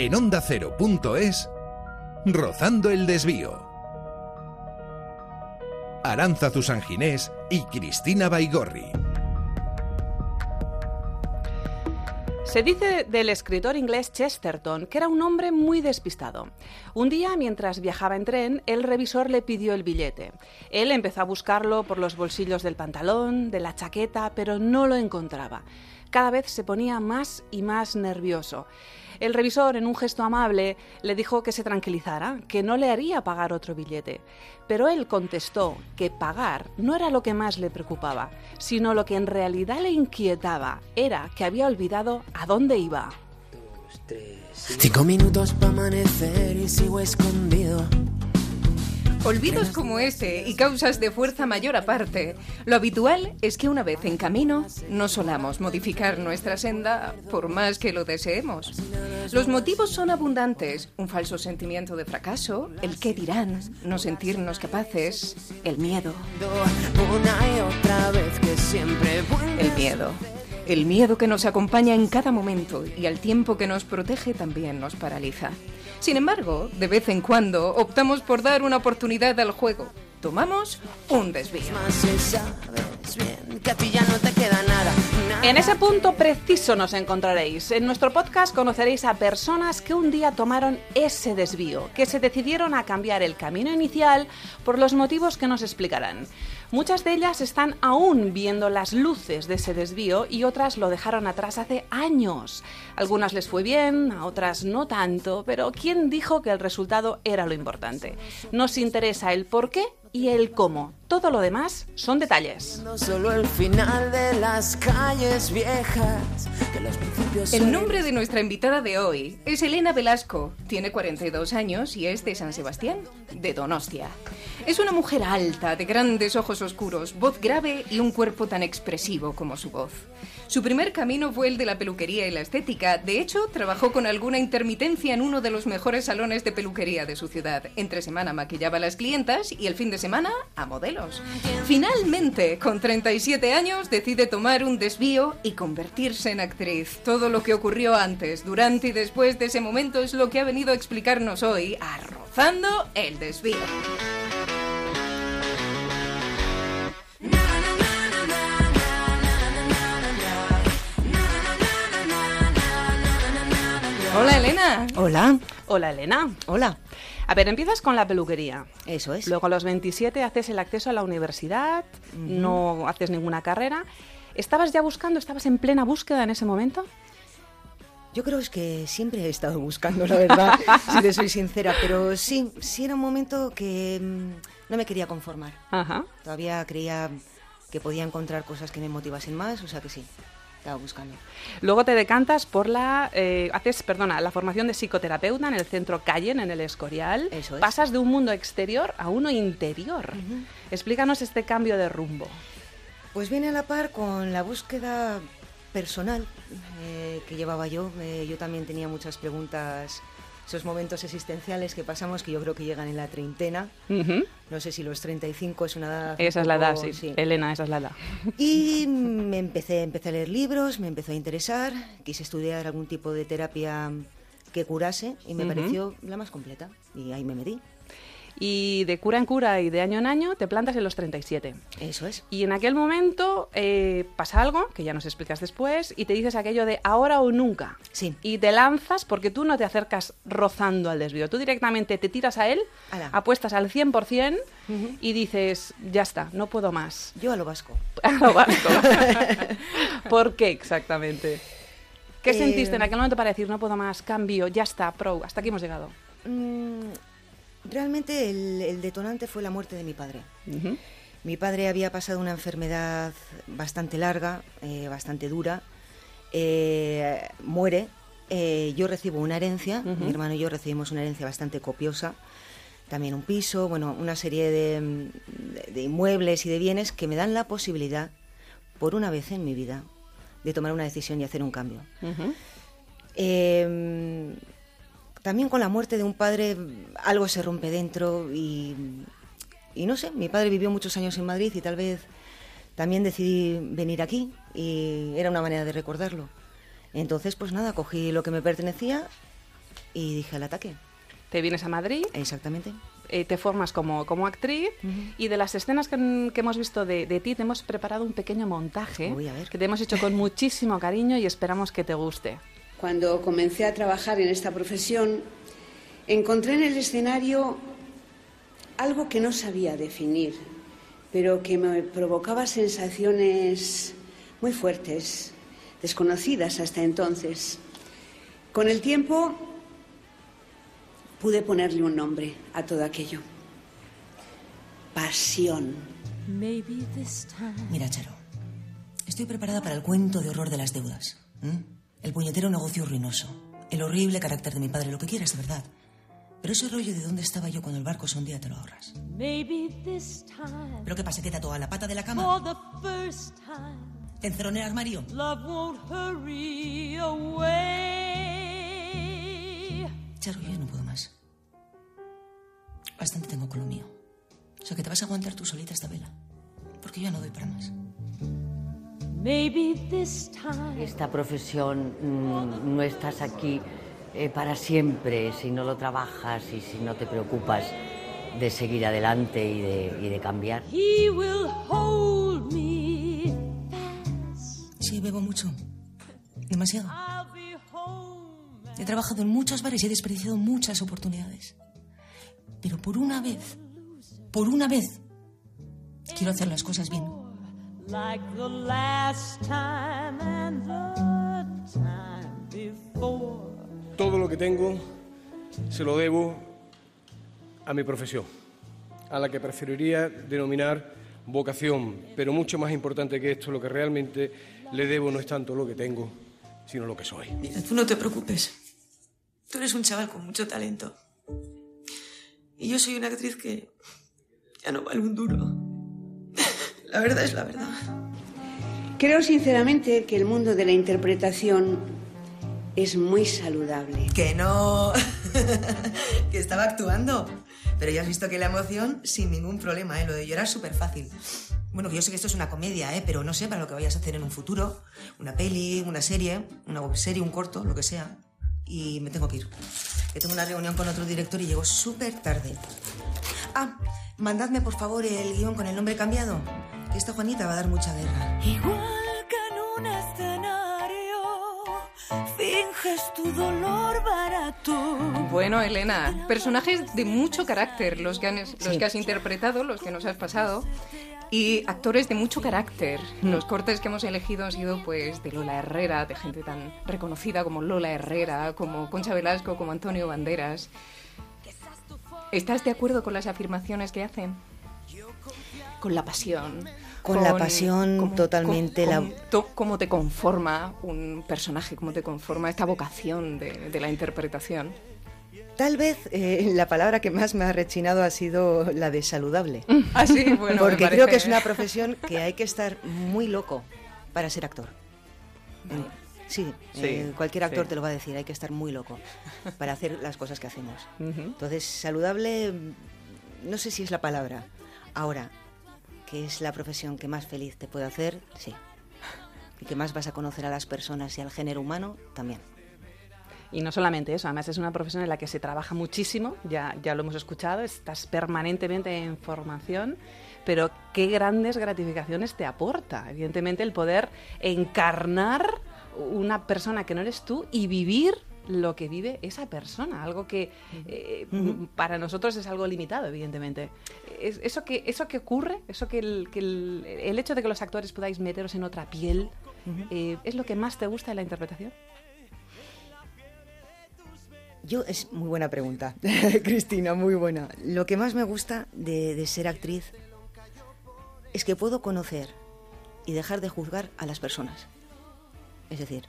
En onda ondacero.es, Rozando el Desvío. Aranza Tusanginés y Cristina Baigorri. Se dice del escritor inglés Chesterton que era un hombre muy despistado. Un día, mientras viajaba en tren, el revisor le pidió el billete. Él empezó a buscarlo por los bolsillos del pantalón, de la chaqueta, pero no lo encontraba. Cada vez se ponía más y más nervioso. El revisor, en un gesto amable, le dijo que se tranquilizara, que no le haría pagar otro billete. Pero él contestó que pagar no era lo que más le preocupaba, sino lo que en realidad le inquietaba era que había olvidado a dónde iba. Cinco minutos para amanecer y sigo escondido. Olvidos como ese y causas de fuerza mayor aparte. Lo habitual es que una vez en camino no solamos modificar nuestra senda por más que lo deseemos. Los motivos son abundantes. Un falso sentimiento de fracaso, el qué dirán, no sentirnos capaces, el miedo. El miedo. El miedo que nos acompaña en cada momento y al tiempo que nos protege también nos paraliza. Sin embargo, de vez en cuando optamos por dar una oportunidad al juego. Tomamos un desvío. En ese punto preciso nos encontraréis. En nuestro podcast conoceréis a personas que un día tomaron ese desvío, que se decidieron a cambiar el camino inicial por los motivos que nos explicarán. Muchas de ellas están aún viendo las luces de ese desvío y otras lo dejaron atrás hace años. Algunas les fue bien, a otras no tanto, pero ¿quién dijo que el resultado era lo importante? Nos interesa el por qué y el cómo. Todo lo demás son detalles. solo el final de las calles viejas. el nombre de nuestra invitada de hoy es Elena Velasco. Tiene 42 años y es de San Sebastián, de Donostia. Es una mujer alta, de grandes ojos oscuros, voz grave y un cuerpo tan expresivo como su voz. Su primer camino fue el de la peluquería y la estética. De hecho, trabajó con alguna intermitencia en uno de los mejores salones de peluquería de su ciudad. Entre semana maquillaba a las clientas y el fin de semana a modelos. Finalmente, con 37 años, decide tomar un desvío y convertirse en actriz. Todo lo que ocurrió antes, durante y después de ese momento es lo que ha venido a explicarnos hoy, arrozando el desvío. Hola Elena. Hola. Hola Elena. Hola. A ver, empiezas con la peluquería. Eso es. Luego a los 27 haces el acceso a la universidad, no haces ninguna carrera. ¿Estabas ya buscando, estabas en plena búsqueda en ese momento? Yo creo es que siempre he estado buscando, la verdad, si te soy sincera, pero sí, sí era un momento que mm, no me quería conformar. Ajá. Todavía creía que podía encontrar cosas que me motivasen más, o sea que sí estaba buscando. Luego te decantas por la, eh, haces, perdona, la formación de psicoterapeuta en el centro Callen, en el Escorial. Eso es. Pasas de un mundo exterior a uno interior. Explícanos este cambio de rumbo. Pues viene a la par con la búsqueda personal eh, que llevaba yo. Eh, yo también tenía muchas preguntas esos momentos existenciales que pasamos que yo creo que llegan en la treintena. No sé si los 35 es una edad... Esa es la edad, sí. Elena, esa es la edad. Y me empecé, empecé a leer libros, me empezó a interesar, quise estudiar algún tipo de terapia que curase y me pareció la más completa y ahí me metí y de cura en cura y de año en año te plantas en los 37. Eso es. Y en aquel momento eh, pasa algo, que ya nos explicas después, y te dices aquello de ahora o nunca. Sí. Y te lanzas porque tú no te acercas rozando al desvío. Tú directamente te tiras a él, apuestas al 100% y dices, ya está, no puedo más. Yo a lo vasco. A lo vasco. ¿Por qué exactamente? ¿Qué sentiste en eh, aquel momento para decir, no puedo más, cambio, ya está, pro, hasta aquí hemos llegado? Mm, Realmente el, detonante fue la muerte de mi padre. Mi padre había pasado una enfermedad bastante larga, eh, bastante dura. Eh, muere. Eh, yo recibo una herencia, mi hermano y yo recibimos una herencia bastante copiosa. También un piso, bueno, una serie de, inmuebles y de bienes que me dan la posibilidad, por una vez en mi vida, de tomar una decisión y hacer un cambio también con la muerte de un padre algo se rompe dentro y, no sé, mi padre vivió muchos años en Madrid y tal vez también decidí venir aquí y era una manera de recordarlo. Entonces, pues nada, cogí lo que me pertenecía y dije al ataque. Te vienes a Madrid. Exactamente. Eh, te formas como, como actriz y de las escenas que, que hemos visto de, de, ti te hemos preparado un pequeño montaje que te hemos hecho con muchísimo cariño y esperamos que te guste. Cuando comencé a trabajar en esta profesión, encontré en el escenario algo que no sabía definir, pero que me provocaba sensaciones muy fuertes, desconocidas hasta entonces. Con el tiempo pude ponerle un nombre a todo aquello. Pasión. Mira, Charo, estoy preparada para el cuento de horror de las deudas. El puñetero negocio ruinoso. El horrible carácter de mi padre, lo que quieras, de verdad. Pero ese rollo de dónde estaba yo cuando el barco un día te lo ahorras. ¿Pero qué pasa? ¿Qué te toda la pata de la cama? ¿Te encerró en el armario? Charo, yo no puedo más. Bastante tengo con lo mío. O sea que te vas a aguantar tú solita esta vela. Porque yo ya no doy para más. Esta profesión mm, no estás aquí eh, para siempre si no lo trabajas y si no te preocupas de seguir adelante y de, y de cambiar. Sí, bebo mucho. Demasiado. He trabajado en muchos bares y he desperdiciado muchas oportunidades. Pero por una vez, por una vez, quiero hacer las cosas bien. Todo lo que tengo se lo debo a mi profesión, a la que preferiría denominar vocación, pero mucho más importante que esto, lo que realmente le debo no es tanto lo que tengo, sino lo que soy. Mira, tú no te preocupes. Tú eres un chaval con mucho talento. Y yo soy una actriz que ya no vale un duro. La verdad es la verdad. Creo sinceramente que el mundo de la interpretación es muy saludable. Que no. que estaba actuando. Pero ya has visto que la emoción sin ningún problema, ¿eh? Lo de llorar es súper fácil. Bueno, que yo sé que esto es una comedia, ¿eh? Pero no sé para lo que vayas a hacer en un futuro. Una peli, una serie, una web serie, un corto, lo que sea. Y me tengo que ir. Que tengo una reunión con otro director y llego súper tarde. Ah, mandadme por favor el guion con el nombre cambiado. Que esta Juanita va a dar mucha guerra. Igual que en un escenario, finges tu dolor barato. Bueno, Elena, personajes de mucho carácter los que, han, los Sí. que has interpretado, los que nos has pasado. Y actores de mucho carácter. Los cortes que hemos elegido han sido pues de Lola Herrera, de gente tan reconocida como Lola Herrera, como Concha Velasco, como Antonio Banderas. ¿Estás de acuerdo con las afirmaciones que hacen? Con la pasión. Con la pasión, totalmente, la- to- ¿Cómo te conforma un personaje? ¿Cómo te conforma esta vocación de, de la interpretación? Tal vez eh, la palabra que más me ha rechinado ha sido la de saludable. Ah, sí, bueno, Porque creo que es una profesión que hay que estar muy loco para ser actor. Sí, Sí, eh, cualquier actor sí. te lo va a decir, hay que estar muy loco para hacer las cosas que hacemos. Entonces, saludable, no sé si es la palabra. Ahora, que es la profesión que más feliz te puede hacer, sí. Y que más vas a conocer a las personas y al género humano, también. Y no solamente eso, además es una profesión en la que se trabaja muchísimo, ya, ya lo hemos escuchado, estás permanentemente en formación, pero qué grandes gratificaciones te aporta, evidentemente, el poder encarnar una persona que no eres tú y vivir lo que vive esa persona, algo que eh, para nosotros es algo limitado, evidentemente. Es- eso, que, eso que ocurre, eso que, el, que el, el hecho de que los actores podáis meteros en otra piel, eh, ¿es lo que más te gusta de la interpretación? Yo, es muy buena pregunta, Cristina, muy buena. Lo que más me gusta de, de ser actriz es que puedo conocer y dejar de juzgar a las personas. Es decir,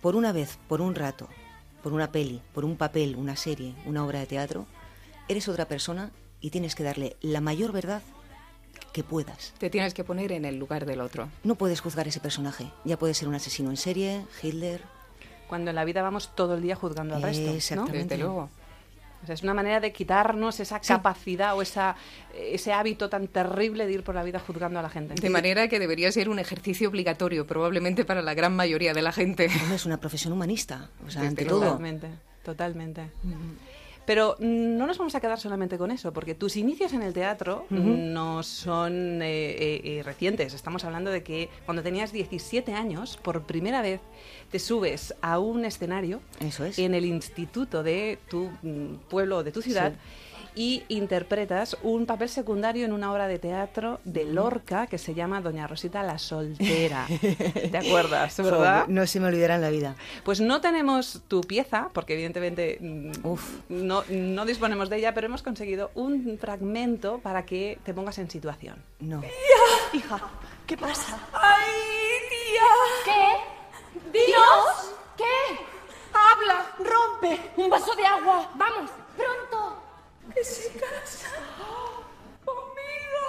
por una vez, por un rato, por una peli, por un papel, una serie, una obra de teatro, eres otra persona y tienes que darle la mayor verdad que puedas. Te tienes que poner en el lugar del otro. No puedes juzgar ese personaje. Ya puede ser un asesino en serie, Hitler. Cuando en la vida vamos todo el día juzgando al resto, ¿no? Exactamente. Desde luego. O sea, es una manera de quitarnos esa capacidad o esa, ese hábito tan terrible de ir por la vida juzgando a la gente. De manera que debería ser un ejercicio obligatorio, probablemente para la gran mayoría de la gente. Es una profesión humanista. O sea, ante todo. Totalmente. Totalmente. Pero no nos vamos a quedar solamente con eso, porque tus inicios en el teatro no son eh, eh, eh, recientes. Estamos hablando de que cuando tenías 17 años, por primera vez te subes a un escenario Eso es. en el instituto de tu mm, pueblo o de tu ciudad. Y interpretas un papel secundario en una obra de teatro de Lorca que se llama Doña Rosita la Soltera. ¿Te acuerdas, verdad? Joder, no se me olvidará en la vida. Pues no tenemos tu pieza, porque evidentemente mm, No, no disponemos de ella, pero hemos conseguido un fragmento para que te pongas en situación. No. Hija, ¿qué pasa? ¡Ay, tía! ¿Qué? ¿Dios? ¿Qué? Habla, rompe. Un vaso de agua. Vamos, pronto. Que se casa conmigo.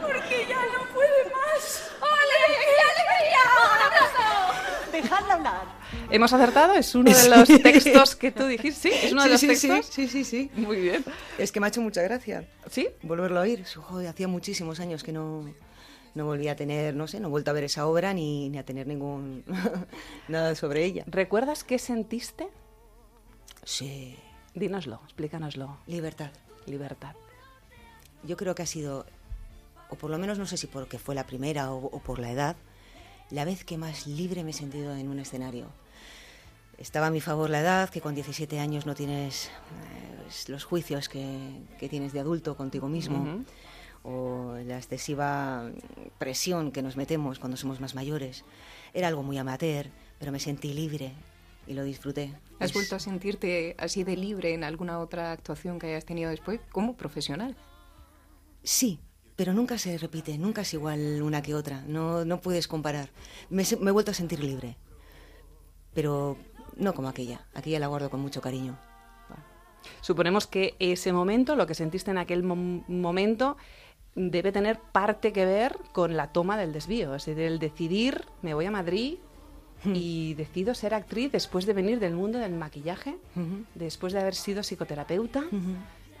Porque ya no puede más. ¡Alegría, alegría! ¡Un abrazo! Dejadla hablar. ¿Hemos acertado? Es uno de los textos que tú dijiste. Sí, es uno de los sí, sí, textos. Sí, sí, sí. Muy bien. Es que me ha hecho mucha gracia. ¿Sí? Volverlo a oír. Joder, hacía muchísimos años que no, no volví a tener, no sé, no he vuelto a ver esa obra ni, ni a tener ningún nada sobre ella. ¿Recuerdas qué sentiste? Sí. Dínoslo, explícanoslo. Libertad. Libertad. Yo creo que ha sido, o por lo menos no sé si porque fue la primera o, o por la edad, la vez que más libre me he sentido en un escenario. Estaba a mi favor la edad, que con 17 años no tienes eh, los juicios que, que tienes de adulto contigo mismo, o la excesiva presión que nos metemos cuando somos más mayores. Era algo muy amateur, pero me sentí libre y lo disfruté. ¿Has Es- vuelto a sentirte así de libre en alguna otra actuación que hayas tenido después como profesional? Sí, pero nunca se repite, nunca es igual una que otra, no, no puedes comparar. Me, he vuelto a sentir libre, pero no como aquella, aquella la guardo con mucho cariño. Suponemos que ese momento, lo que sentiste en aquel mom- momento, debe tener parte que ver con la toma del desvío. Es decir, el decidir, me voy a Madrid y decido ser actriz después de venir del mundo del maquillaje, después de haber sido psicoterapeuta.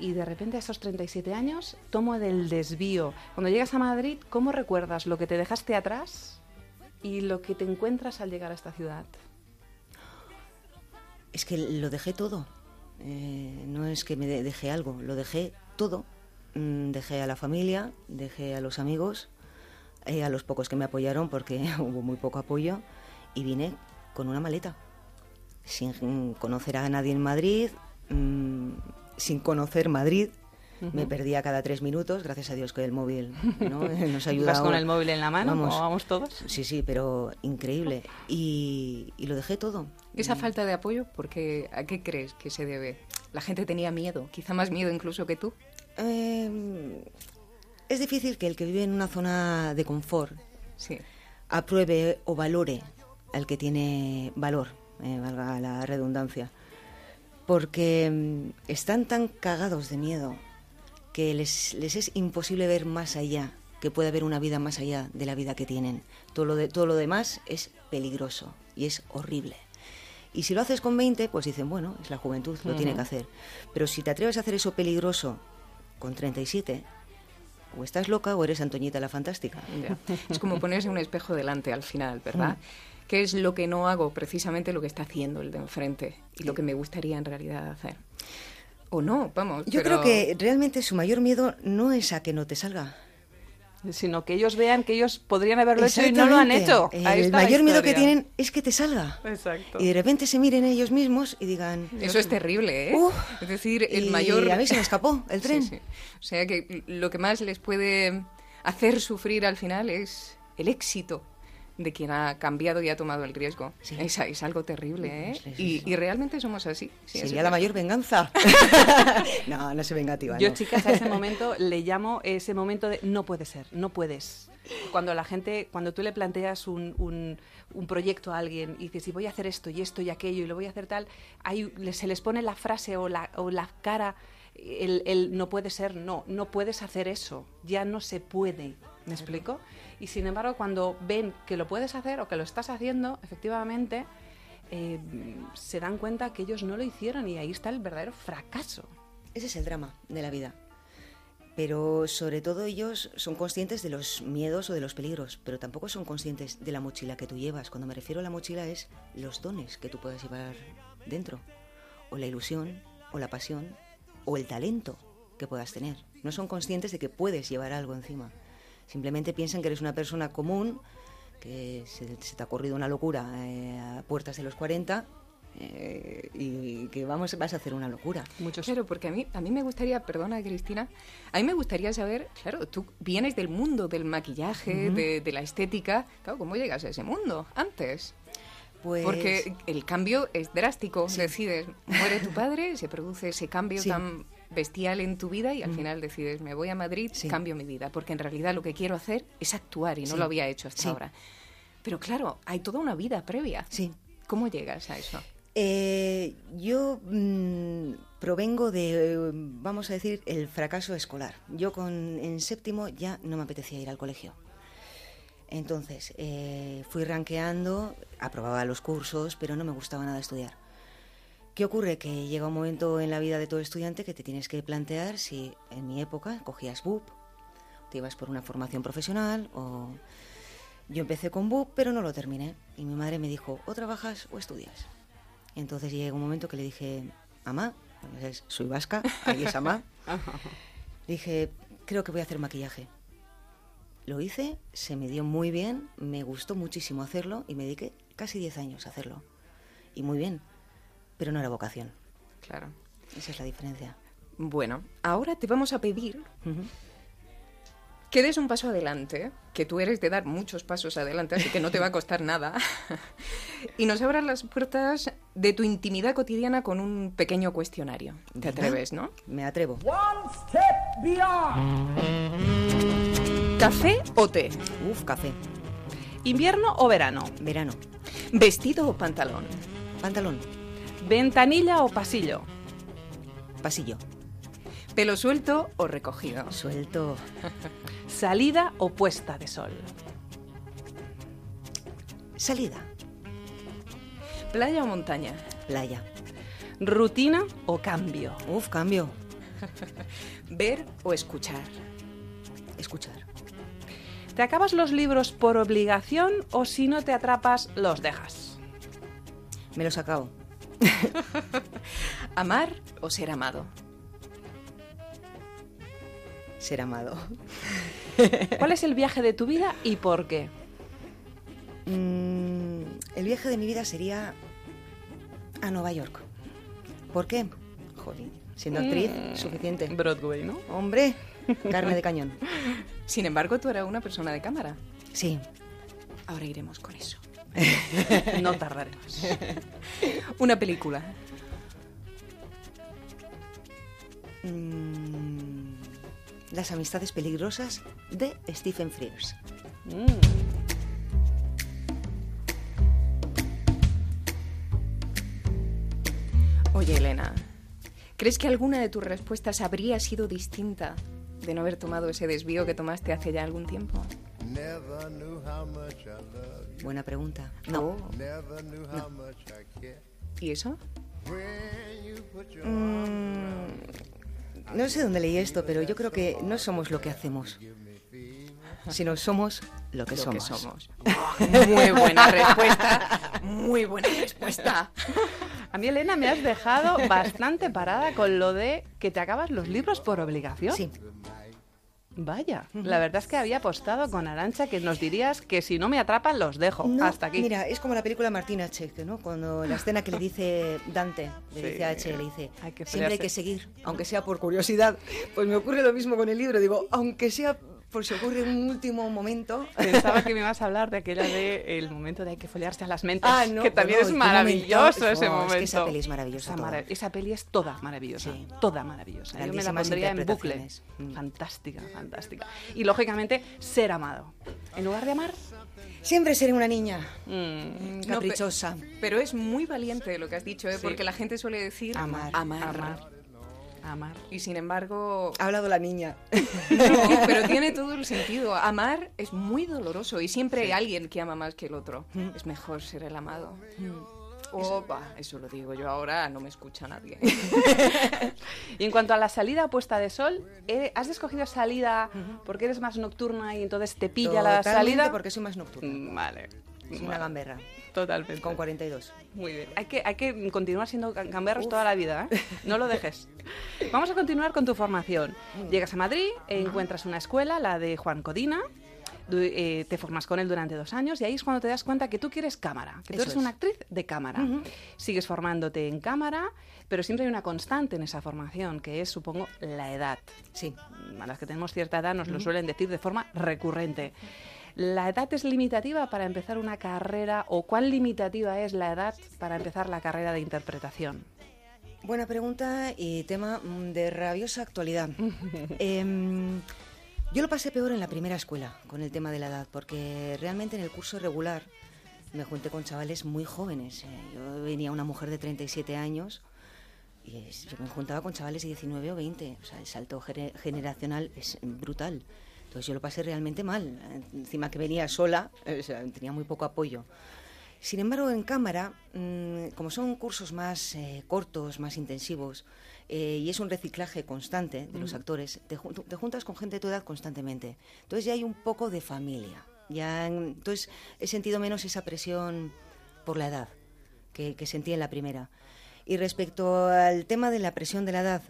Y de repente a esos 37 años tomo del desvío. Cuando llegas a Madrid, ¿cómo recuerdas lo que te dejaste atrás y lo que te encuentras al llegar a esta ciudad? Es que lo dejé todo, Eh, no es que me de- dejé algo, lo dejé todo. Mm, Dejé a la familia, dejé a los amigos, eh, a los pocos que me apoyaron, porque hubo muy poco apoyo, y vine con una maleta, sin mm, conocer a nadie en Madrid, mm, sin conocer Madrid. Me perdía cada tres minutos, gracias a Dios que el móvil ¿no? nos ayuda. ¿Ibas con el móvil en la mano, Vamos. vamos todos? Sí, sí, pero increíble. Y, y lo dejé todo. Esa falta de apoyo, porque ¿a qué crees que se debe? La gente tenía miedo, quizá más miedo incluso que tú. Eh, es difícil que el que vive en una zona de confort Sí. apruebe o valore al que tiene valor, eh, valga la redundancia. Porque mm, están tan cagados de miedo que les, les es imposible ver más allá, que puede haber una vida más allá de la vida que tienen. Todo lo, de, todo lo demás es peligroso y es horrible. Y si lo haces con 20, pues dicen, bueno, es la juventud, lo tiene que hacer. Pero si te atreves a hacer eso peligroso con 37, o estás loca o eres Antoñita la Fantástica. Ya. Es como ponerse un espejo delante al final, ¿verdad? ¿Qué es lo que no hago? Precisamente lo que está haciendo el de enfrente y lo que me gustaría en realidad hacer. O no, vamos. Yo pero- creo que realmente su mayor miedo no es a que no te salga. Sino que ellos vean que ellos podrían haberlo hecho y no lo han hecho. Ahí El mayor miedo que tienen es que te salga. Exacto. Y de repente se miren ellos mismos y digan... Eso es terrible, ¿eh? Uf, es decir, el y mayor... a mí se me escapó el tren. Sí, sí. O sea que lo que más les puede hacer sufrir al final es el éxito de quien ha cambiado y ha tomado el riesgo. Es, es algo terrible, ¿eh? Y, y realmente somos así. Sí, Sería la mayor venganza. no, no se vengativa. Yo, no. chicas, a ese momento le llamo ese momento de no puede ser, no puedes. Cuando la gente, cuando tú le planteas un, un- un proyecto a alguien y dices, y voy a hacer esto y esto y aquello y lo voy a hacer tal, ahí se les pone la frase o la, o la cara, el, el no puede ser, no, no puedes hacer eso, ya no se puede. ¿Me explico? Y sin embargo, cuando ven que lo puedes hacer o que lo estás haciendo, efectivamente, eh, se dan cuenta que ellos no lo hicieron y ahí está el verdadero fracaso. Ese es el drama de la vida. Pero sobre todo ellos son conscientes de los miedos o de los peligros, pero tampoco son conscientes de la mochila que tú llevas. Cuando me refiero a la mochila es los dones que tú puedes llevar dentro, o la ilusión, o la pasión, o el talento que puedas tener. No son conscientes de que puedes llevar algo encima. Simplemente piensan que eres una persona común, que se, te ha ocurrido una locura eh, a puertas de los 40 eh, y que vamos, vas a hacer una locura. Mucho Claro, porque a mí, a mí me gustaría, perdona Cristina, a mí me gustaría saber, claro, tú vienes del mundo del maquillaje, de, la estética, claro, ¿cómo llegas a ese mundo antes? Pues... Porque el cambio es drástico, decides, muere tu padre, se produce ese cambio tan bestial en tu vida y al final decides, me voy a Madrid, cambio mi vida, porque en realidad lo que quiero hacer es actuar y no lo había hecho hasta ahora. Pero claro, hay toda una vida previa. Sí. ¿Cómo llegas a eso? Eh, yo mm, provengo de, vamos a decir, el fracaso escolar. Yo con, en séptimo ya no me apetecía ir al colegio. Entonces, eh, fui ranqueando, aprobaba los cursos, pero no me gustaba nada estudiar. ¿Qué ocurre? Que llega un momento en la vida de todo estudiante que te tienes que plantear si en mi época cogías BUP, te ibas por una formación profesional o... Yo empecé con BUP, pero no lo terminé. Y mi madre me dijo, o trabajas o estudias. Entonces llegó un momento que le dije, mamá, soy vasca, ahí es mamá. dije, creo que voy a hacer maquillaje. Lo hice, se me dio muy bien, me gustó muchísimo hacerlo y me dediqué casi 10 años a hacerlo. Y muy bien, pero no era vocación. Claro. Esa es la diferencia. Bueno, ahora te vamos a pedir que des un paso adelante, que tú eres de dar muchos pasos adelante, así que no te va a costar nada, y nos abras las puertas de tu intimidad cotidiana con un pequeño cuestionario. ¿Te atreves, no? Me atrevo. ¿Café o té? Uf, café. ¿Invierno o verano? Verano. ¿Vestido o pantalón? Pantalón. ¿Ventanilla o pasillo? Pasillo. ¿Pelo suelto o recogido? Suelto. ¿Salida o puesta de sol? Salida. ¿Playa o montaña? Playa. ¿Rutina o cambio? Uf, cambio. ¿Ver o escuchar? Escuchar. ¿Te acabas los libros por obligación o si no te atrapas, los dejas? Me los acabo. ¿Amar o ser amado? ser amado. ¿Cuál es el viaje de tu vida y por qué? Mm, el viaje de mi vida sería a Nueva York. ¿Por qué? Joder, siendo actriz, mm, suficiente. Broadway, ¿no? Hombre, carne de cañón. Sin embargo, tú eras una persona de cámara. Sí. Ahora iremos con eso. no tardaremos. una película. Mm, las amistades peligrosas de Stephen Frears. Mm. Oye, Elena, ¿crees que alguna de tus respuestas habría sido distinta de no haber tomado ese desvío que tomaste hace ya algún tiempo? Buena pregunta. No. ¿Y eso? Mm, no sé dónde leí esto, pero yo creo que no somos lo que hacemos, sino somos lo que somos. muy buena respuesta, muy buena respuesta. A mí, Elena, me has dejado bastante parada con lo de que te acabas los libros por obligación. Sí. Vaya, la verdad es que había apostado con Arancha que nos dirías que si no me atrapan los dejo. Hasta aquí. Mira, es como la película Martina H, ¿no? Cuando la escena que le dice Dante, le dice a H, le dice, siempre hay que seguir, aunque sea por curiosidad. Pues me ocurre lo mismo con el libro, digo, aunque sea por si ocurre un último momento. Pensaba que me ibas a hablar de aquella de el momento de hay que foliarse a las mentes, ah, que también es maravilloso ese momento. Es que esa peli es maravillosa. Esa, esa peli es toda maravillosa, toda maravillosa. Yo me la pondría en bucle. Mm. Fantástica, fantástica. Y lógicamente, ser amado. En lugar de amar, Siempre seré una niña mm, caprichosa. pero es muy valiente lo que has dicho, ¿eh? porque la gente suele decir amar. amar. amar amar. Y sin embargo... Ha hablado la niña. pero tiene todo el sentido. Amar es muy doloroso y siempre hay alguien que ama más que el otro. Mm. Es mejor ser el amado. Mm. Opa, eso lo digo yo ahora, no me escucha nadie. y en cuanto a la salida puesta de sol, eh, ¿has escogido salida porque eres más nocturna y entonces te pilla la salida? porque soy más nocturna. Mm, vale. Es una gamberra. Totalmente. Con 42. Muy bien. Hay que, hay que continuar siendo gamberros toda la vida, ¿eh? No lo dejes. Vamos a continuar con tu formación. Llegas a Madrid, encuentras una escuela, la de Juan Codina, eh, te formas con él durante dos años y ahí es cuando te das cuenta que tú quieres cámara, que tú eres es. una actriz de cámara. Sigues formándote en cámara, pero siempre hay una constante en esa formación, que es, supongo, la edad. Sí. A las que tenemos cierta edad nos lo suelen decir de forma recurrente. ¿La edad es limitativa para empezar una carrera o cuán limitativa es la edad para empezar la carrera de interpretación? Buena pregunta y tema mm, de rabiosa actualidad. Em, yo lo pasé peor en la primera escuela con el tema de la edad, porque realmente en el curso regular me junté con chavales muy jóvenes. eh. Yo venía una mujer de 37 años y yo me juntaba con chavales de 19 o 20. O sea, el salto generacional es brutal. Entonces yo lo pasé realmente mal. Encima que venía sola, o sea, tenía muy poco apoyo. Sin embargo, en cámara, mm, como son cursos más eh, cortos, más intensivos, eh, y es un reciclaje constante de los Ujú. actores, te, te juntas con gente de tu edad constantemente. Entonces ya hay un poco de familia. Ya, en- entonces he sentido menos esa presión por la edad que, que sentí en la primera. Y respecto al tema de la presión de la edad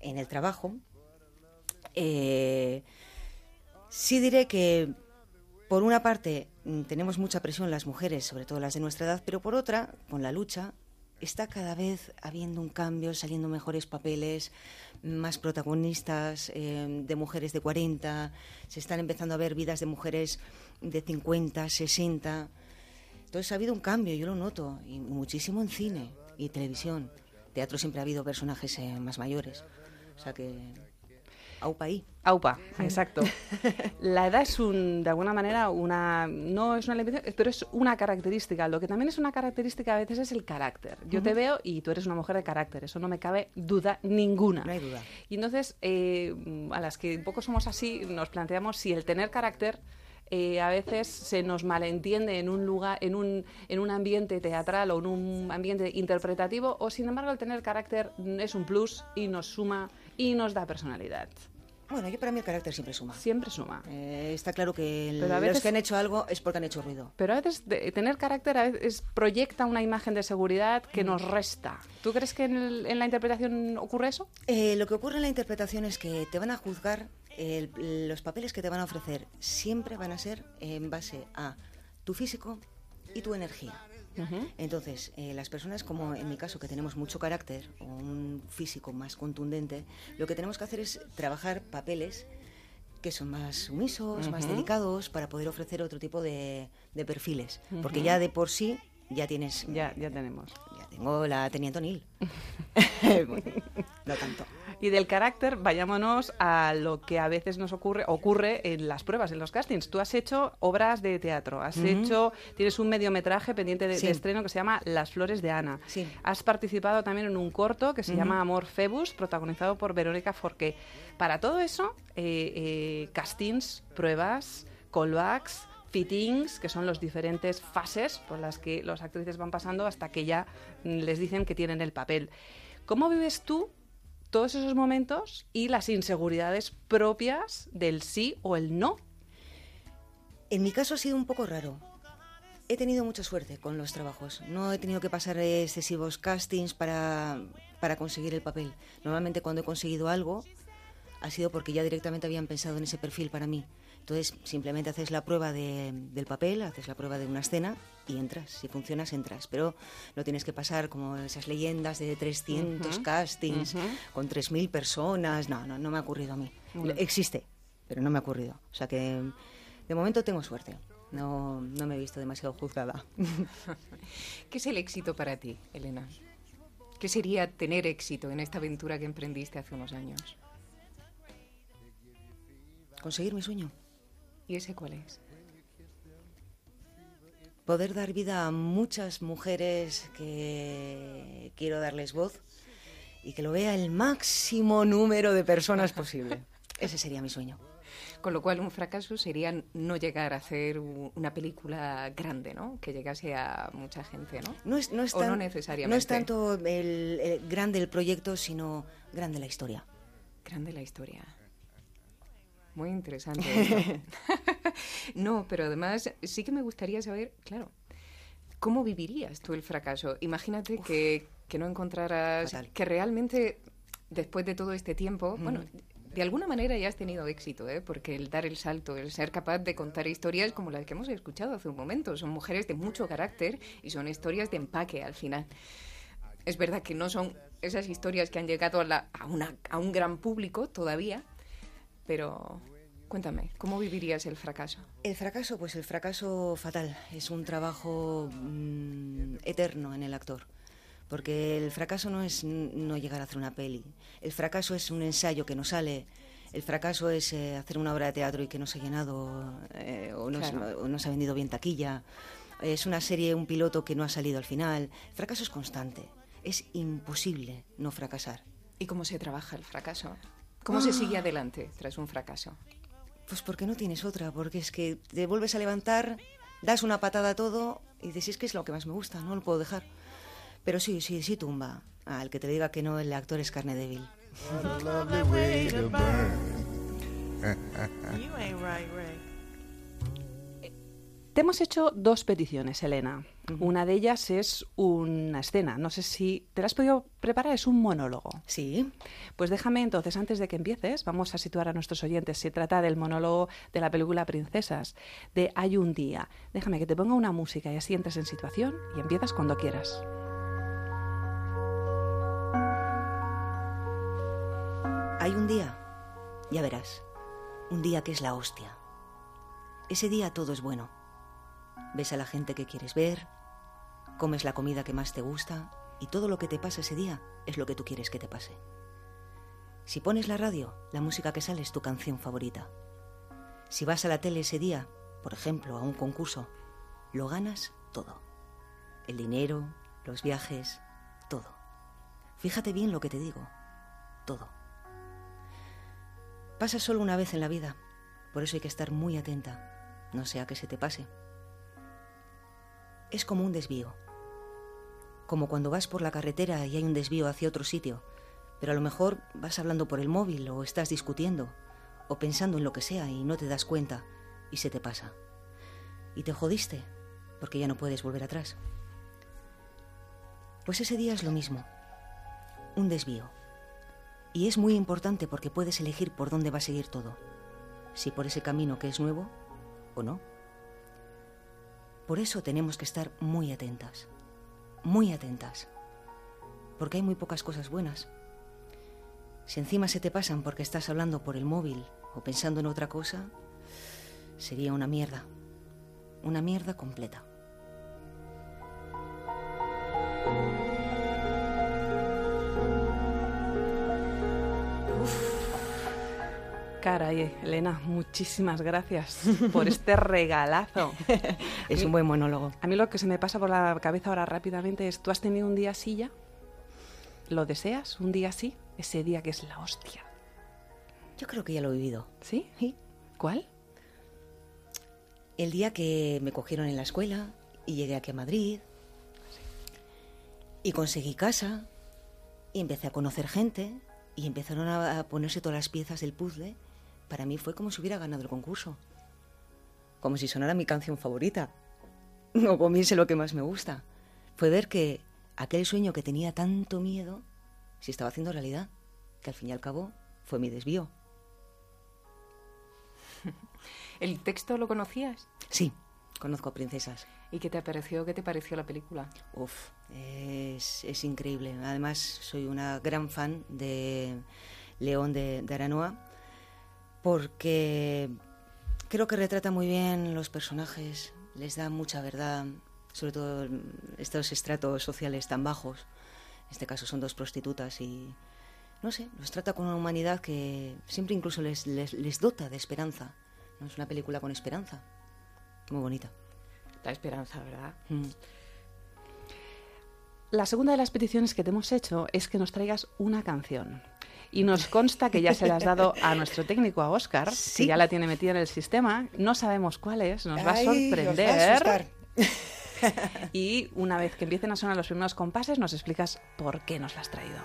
en el trabajo, eh, sí diré que por una parte mm, tenemos mucha presión las mujeres, sobre todo las de nuestra edad, pero por otra, con la lucha, está cada vez habiendo un cambio, saliendo mejores papeles, más protagonistas eh, de mujeres de 40, se están empezando a ver vidas de mujeres de 50, 60. Entonces ha habido un cambio, yo lo noto, y muchísimo en cine y televisión. Teatro siempre ha habido personajes eh, más mayores. O sea que... Aupa ahí. Aupa, exacto. La edad es un, de alguna manera una, no es una limitación, pero es una característica. Lo que también es una característica a veces es el carácter. Yo te veo y tú eres una mujer de carácter, eso no me cabe duda ninguna. No hay duda. Y entonces, eh, a las que un poco somos así, nos planteamos si el tener carácter eh, a veces se nos malentiende en un lugar, en un, en un ambiente teatral o en un ambiente interpretativo, o sin embargo el tener carácter es un plus y nos suma y nos da personalidad. Bueno, yo para mí el carácter siempre suma. Siempre suma. Eh, está claro que el- Pero a los que han hecho algo es porque han hecho ruido. Pero a veces de- tener carácter a veces proyecta una imagen de seguridad que nos resta. ¿Tú crees que en, el- en la interpretación ocurre eso? Eh, lo que ocurre en la interpretación es que te van a juzgar, el- los papeles que te van a ofrecer siempre van a ser en base a tu físico y tu energía. Entonces, eh, las personas como en mi caso, que tenemos mucho carácter o un físico más contundente, lo que tenemos que hacer es trabajar papeles que son más sumisos, más delicados, para poder ofrecer otro tipo de, de perfiles. Porque ya de por sí ya tienes... Ya, ya tenemos. Ya tengo la Teniente O'Neill. Bueno, no tanto. Y del carácter, vayámonos a lo que a veces nos ocurre, ocurre en las pruebas, en los castings. Tú has hecho obras de teatro, has hecho, tienes un mediometraje pendiente de, Sí. de estreno que se llama Las Flores de Ana. Sí. Has participado también en un corto que se llama Amor Febus, protagonizado por Verónica Forqué. Para todo eso, eh, eh, castings, pruebas, callbacks, fittings, que son las diferentes fases por las que los actrices van pasando hasta que ya mm, les dicen que tienen el papel. ¿Cómo vives tú todos esos momentos y las inseguridades propias del sí o el no? En mi caso ha sido un poco raro. He tenido mucha suerte con los trabajos. No he tenido que pasar excesivos castings para, para conseguir el papel. Normalmente cuando he conseguido algo ha sido porque ya directamente habían pensado en ese perfil para mí. Entonces simplemente haces la prueba de- del papel, haces la prueba de una escena y entras. Si funcionas, entras. Pero no tienes que pasar como esas leyendas de 300 Ujú, castings ujú. con 3.000 personas. No, no, no me ha ocurrido a mí. Existe, pero no me ha ocurrido. O sea que de momento tengo suerte. No, no me he visto demasiado juzgada. ¿Qué es el éxito para ti, Elena? ¿Qué sería tener éxito en esta aventura que emprendiste hace unos años? Conseguir mi sueño. ¿Y ese cuál es? Poder dar vida a muchas mujeres que quiero darles voz y que lo vea el máximo número de personas posible. Ese sería mi sueño. Con lo cual, un fracaso sería no llegar a hacer una película grande, ¿no? Que llegase a mucha gente, ¿no? No es, no es o tan- no necesariamente. no es tanto el, el grande el proyecto, sino grande la historia. Grande la historia. Muy interesante. esto. no, pero además sí que me gustaría saber, claro, ¿cómo vivirías tú el fracaso? Imagínate que, que, no encontraras, que realmente después de todo este tiempo, bueno, de alguna manera ya has tenido éxito, ¿eh? porque el dar el salto, el ser capaz de contar historias como las que hemos escuchado hace un momento, son mujeres de mucho carácter y son historias de empaque al final. Es verdad que no son esas historias que han llegado a, a, una, a un gran público todavía, pero cuéntame, ¿cómo vivirías el fracaso? El fracaso, pues el fracaso fatal, es un trabajo mm, eterno en el actor porque el fracaso no es no llegar a hacer una peli. El fracaso es un ensayo que no sale. El fracaso es eh, hacer una obra de teatro y que no se ha llenado eh, o, no, se ha vendido bien taquilla. Es una serie, un piloto que no ha salido al final. El fracaso es constante. Es imposible no fracasar. ¿Y cómo se trabaja el fracaso? ¿Cómo se sigue ah. adelante tras un fracaso? Pues porque no tienes otra, porque es que te vuelves a levantar, das una patada a todo y dices, es que es lo que más me gusta, no lo puedo dejar. Pero sí, sí, sí tumba. Al que te diga que no, el actor es carne débil. Te hemos hecho dos peticiones, Elena. Una de ellas es una escena. No sé si te la has podido preparar, es un monólogo. Sí. Pues déjame entonces, antes de que empieces, vamos a situar a nuestros oyentes. Se trata del monólogo de la película Princesas, de Hay un día. Déjame que te ponga una música y así entres en situación y empiezas cuando quieras. Hay un día, ya verás, un día que es la hostia. Ese día todo es bueno. Ves a la gente que quieres ver, comes la comida que más te gusta y todo lo que te pasa ese día es lo que tú quieres que te pase. Si pones la radio, la música que sale es tu canción favorita. Si vas a la tele ese día, por ejemplo, a un concurso, lo ganas todo. El dinero, los viajes, todo. Fíjate bien lo que te digo, todo. Pasa solo una vez en la vida, por eso hay que estar muy atenta, no sea que se te pase. Es como un desvío, como cuando vas por la carretera y hay un desvío hacia otro sitio, pero a lo mejor vas hablando por el móvil o estás discutiendo o pensando en lo que sea y no te das cuenta y se te pasa. Y te jodiste porque ya no puedes volver atrás. Pues ese día es lo mismo, un desvío. Y es muy importante porque puedes elegir por dónde va a seguir todo. Si por ese camino que es nuevo o no. Por eso tenemos que estar muy atentas. Muy atentas. Porque hay muy pocas cosas buenas. Si encima se te pasan porque estás hablando por el móvil o pensando en otra cosa, sería una mierda. Una mierda completa. Caray, Elena, muchísimas gracias por este regalazo. es un buen monólogo. A mí lo que se me pasa por la cabeza ahora rápidamente es, ¿tú has tenido un día así ya? ¿Lo deseas? ¿Un día así? Ese día que es la hostia. Yo creo que ya lo he vivido. ¿Sí? ¿Sí? ¿Cuál? El día que me cogieron en la escuela y llegué aquí a Madrid y conseguí casa y empecé a conocer gente y empezaron a ponerse todas las piezas del puzzle para mí fue como si hubiera ganado el concurso. Como si sonara mi canción favorita. O comiese lo que más me gusta. Fue ver que aquel sueño que tenía tanto miedo se estaba haciendo realidad. Que al fin y al cabo fue mi desvío. ¿El texto lo conocías? Sí, conozco a Princesas. ¿Y qué te pareció? ¿Qué te pareció la película? Uf, es, es increíble. Además, soy una gran fan de León de, de Aranoa porque creo que retrata muy bien los personajes, les da mucha verdad, sobre todo estos estratos sociales tan bajos. En este caso son dos prostitutas y, no sé, los trata con una humanidad que siempre incluso les, les, dota de esperanza. ¿no? Es una película con esperanza, muy bonita. La esperanza, ¿verdad? Mm. La segunda de las peticiones que te hemos hecho es que nos traigas una canción. Y nos consta que ya se la has dado a nuestro técnico, a Oscar, que ya la tiene metida en el sistema. No sabemos cuál es, nos va a sorprender. y una vez que empiecen a sonar los primeros compases, nos explicas por qué nos la has traído.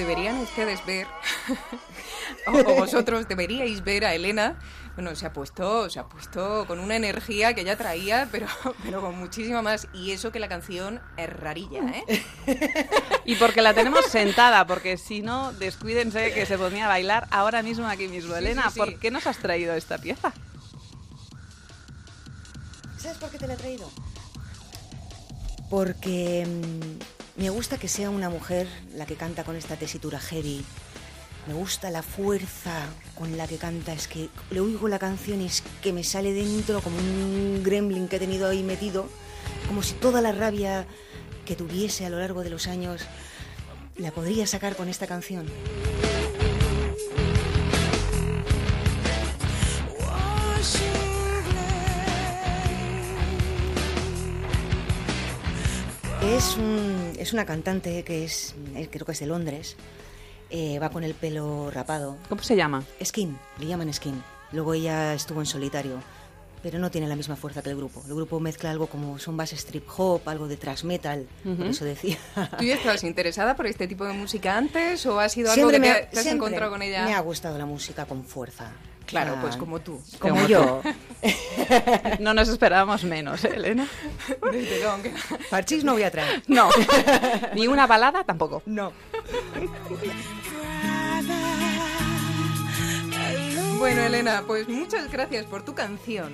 Deberían ustedes ver, o, o vosotros deberíais ver a Elena bueno, se ha puesto, se ha puesto con una energía que ya traía, pero, pero con muchísima más. Y eso que la canción es rarilla, ¿eh? y porque la tenemos sentada, porque si no, descuídense que se ponía a bailar ahora mismo aquí mismo. Elena, ¿por qué nos has traído esta pieza? ¿Sabes por qué te la he traído? Porque mm, me gusta que sea una mujer la que canta con esta tesitura heavy, me gusta la fuerza con la que canta, es que le oigo la canción y es que me sale dentro como un gremlin que he tenido ahí metido, como si toda la rabia que tuviese a lo largo de los años la podría sacar con esta canción. Es, es una cantante que es, eh, creo que es de Londres, eh, va con el pelo rapado. ¿Cómo se llama? Skin, le llaman Skin. Luego ella estuvo en solitario, pero no tiene la misma fuerza que el grupo. El grupo mezcla algo como son bases trip hop, algo de thrash metal, por eso decía. ¿Tú ya estabas interesada por este tipo de música antes o ha sido algo que te, has encontrado con ella? Me ha gustado la música con fuerza. Claro, pues como tú. Como, yo. no nos esperábamos menos, ¿eh, Elena. Desde Parchís no voy a traer. No. Ni una balada tampoco. No. Bueno, Elena, pues muchas gracias por tu canción.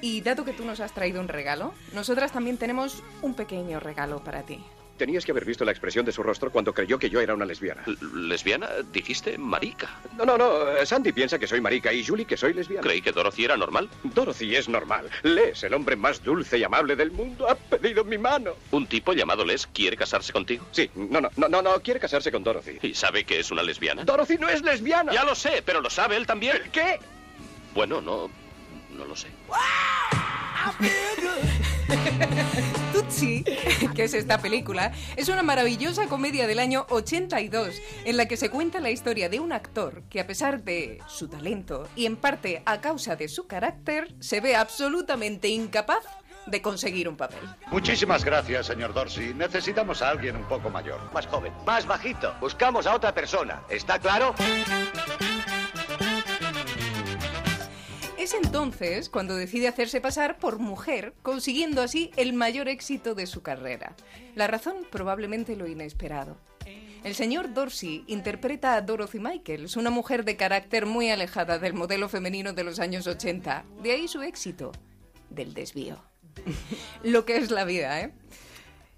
Y dado que tú nos has traído un regalo, nosotras también tenemos un pequeño regalo para ti. Tenías que haber visto la expresión de su rostro cuando creyó que yo era una lesbiana. ¿Lesbiana? Dijiste marica. No, no, no. Sandy piensa que soy marica y Julie que soy lesbiana. Creí que Dorothy era normal. Dorothy es normal. Les, el hombre más dulce y amable del mundo, ha pedido mi mano. ¿Un tipo llamado Les quiere casarse contigo? Sí. No, no, no, no, no. Quiere casarse con Dorothy. ¿Y sabe que es una lesbiana? Dorothy no es lesbiana. Ya lo sé, pero lo sabe él también. ¿Qué? Bueno, no... no lo sé. Tutsi, que es esta película, es una maravillosa comedia del año 82 en la que se cuenta la historia de un actor que a pesar de su talento y en parte a causa de su carácter, se ve absolutamente incapaz de conseguir un papel. Muchísimas gracias, señor Dorsey. Necesitamos a alguien un poco mayor. Más joven, más bajito. Buscamos a otra persona. ¿Está claro? Es entonces cuando decide hacerse pasar por mujer, consiguiendo así el mayor éxito de su carrera. La razón probablemente lo inesperado. El señor Dorsey interpreta a Dorothy Michaels, una mujer de carácter muy alejada del modelo femenino de los años 80. De ahí su éxito, del desvío. Lo que es la vida, ¿eh?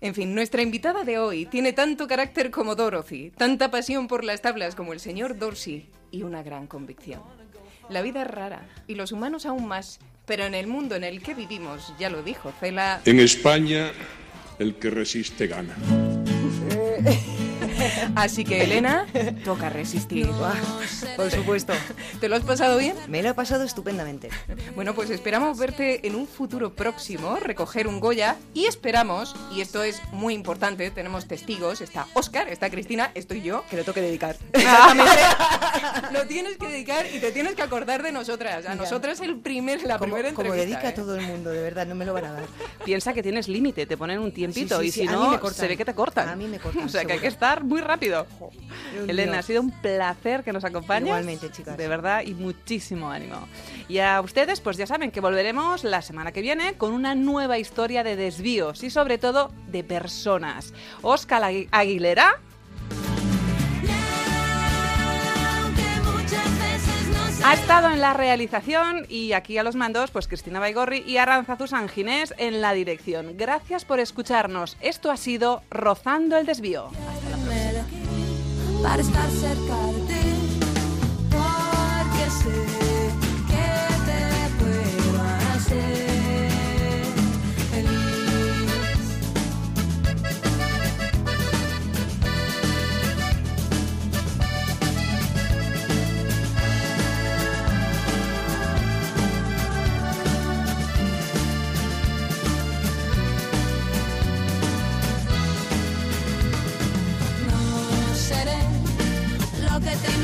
En fin, nuestra invitada de hoy tiene tanto carácter como Dorothy, tanta pasión por las tablas como el señor Dorsey y una gran convicción. La vida es rara y los humanos aún más, pero en el mundo en el que vivimos, ya lo dijo Cela. En España, el que resiste gana. Así que, Elena, toca resistir. Por supuesto. ¿Te lo has pasado bien? Me lo he pasado estupendamente. Bueno, pues esperamos verte en un futuro próximo, recoger un Goya y esperamos, y esto es muy importante, tenemos testigos, está Oscar, está Cristina, estoy yo. Que lo toque dedicar. Exactamente. lo tienes que dedicar y te tienes que acordar de nosotras. A nosotras el primer, la como, primera Como entrevista. dedica a ¿eh? todo el mundo, de verdad, no me lo van a dar. Piensa que tienes límite, te ponen un tiempito Sí, sí, y si a mí no, se ve que te cortan. A mí me cortan, O sea que hay seguro. que estar muy rápido. Dios Elena, ha sido un placer que nos acompañes. Igualmente, chicas. De verdad, y muchísimo ánimo. Y a ustedes, pues ya saben que volveremos la semana que viene con una nueva historia de desvíos y sobre todo de personas. Oscar Agui- Aguilera. Ha estado en la realización y aquí a los mandos, pues Cristina Baigorri y Aranzazu Sanginés en la dirección. Gracias por escucharnos. Esto ha sido Rozando el Desvío. Para estar cerca de ti, No seré lo